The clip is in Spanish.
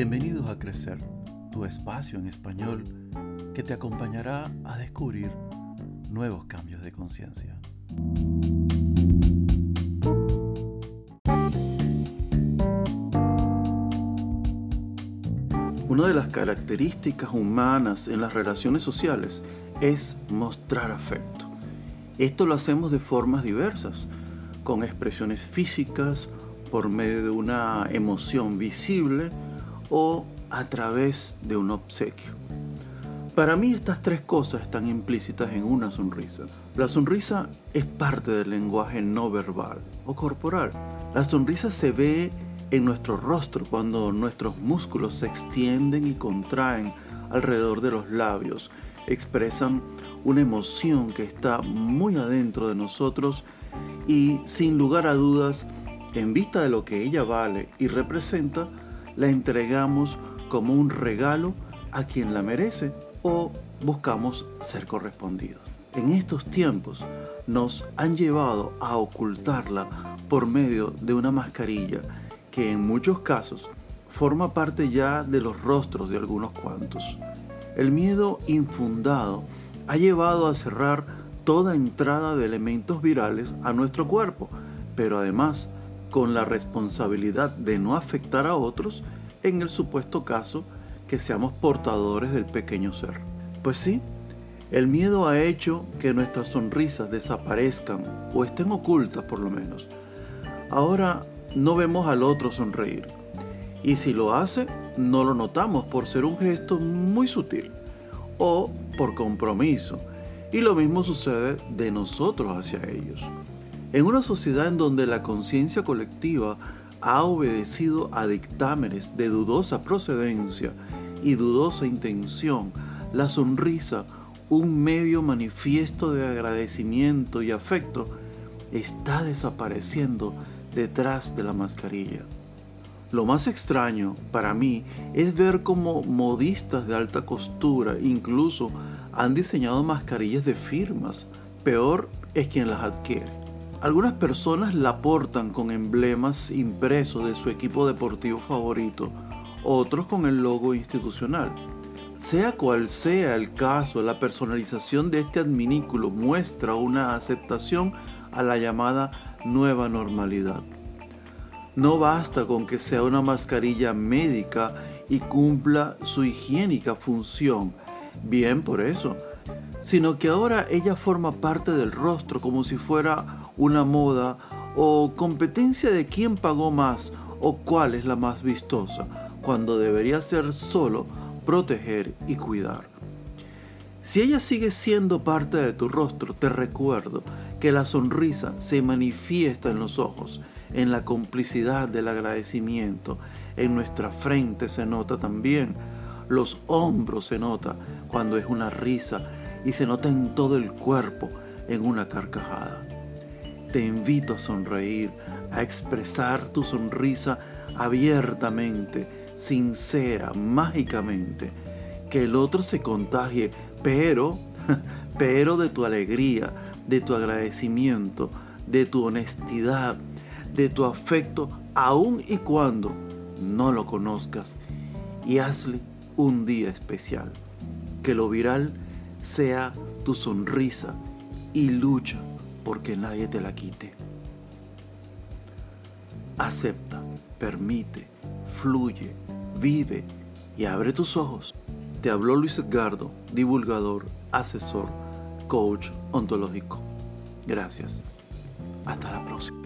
Bienvenidos a Crecer, tu espacio en español que te acompañará a descubrir nuevos cambios de conciencia. Una de las características humanas en las relaciones sociales es mostrar afecto. Esto lo hacemos de formas diversas, con expresiones físicas, por medio de una emoción visible o a través de un obsequio. Para mí estas tres cosas están implícitas en una sonrisa. La sonrisa es parte del lenguaje no verbal o corporal. La sonrisa se ve en nuestro rostro cuando nuestros músculos se extienden y contraen alrededor de los labios, expresan una emoción que está muy adentro de nosotros y sin lugar a dudas, en vista de lo que ella vale y representa, la entregamos como un regalo a quien la merece o buscamos ser correspondidos. En estos tiempos nos han llevado a ocultarla por medio de una mascarilla que en muchos casos forma parte ya de los rostros de algunos cuantos. El miedo infundado ha llevado a cerrar toda entrada de elementos virales a nuestro cuerpo, pero además con la responsabilidad de no afectar a otros en el supuesto caso que seamos portadores del pequeño ser. Pues sí, el miedo ha hecho que nuestras sonrisas desaparezcan o estén ocultas por lo menos. Ahora no vemos al otro sonreír. Y si lo hace, no lo notamos por ser un gesto muy sutil o por compromiso. Y lo mismo sucede de nosotros hacia ellos. En una sociedad en donde la conciencia colectiva ha obedecido a dictámenes de dudosa procedencia y dudosa intención, la sonrisa, un medio manifiesto de agradecimiento y afecto, está desapareciendo detrás de la mascarilla. Lo más extraño para mí es ver cómo modistas de alta costura incluso han diseñado mascarillas de firmas. Peor es quien las adquiere. Algunas personas la portan con emblemas impresos de su equipo deportivo favorito, otros con el logo institucional. Sea cual sea el caso, la personalización de este adminículo muestra una aceptación a la llamada nueva normalidad. No basta con que sea una mascarilla médica y cumpla su higiénica función, bien por eso, sino que ahora ella forma parte del rostro como si fuera una moda o competencia de quién pagó más o cuál es la más vistosa, cuando debería ser solo proteger y cuidar. Si ella sigue siendo parte de tu rostro, te recuerdo que la sonrisa se manifiesta en los ojos, en la complicidad del agradecimiento, en nuestra frente se nota también, los hombros se nota cuando es una risa y se nota en todo el cuerpo en una carcajada. Te invito a sonreír, a expresar tu sonrisa abiertamente, sincera, mágicamente, que el otro se contagie pero, pero de tu alegría, de tu agradecimiento, de tu honestidad, de tu afecto, aun y cuando no lo conozcas, y hazle un día especial. Que lo viral sea tu sonrisa y lucha porque nadie te la quite. Acepta, permite, fluye, vive y abre tus ojos. Te habló Luis Edgardo, divulgador, asesor, coach ontológico. Gracias. Hasta la próxima.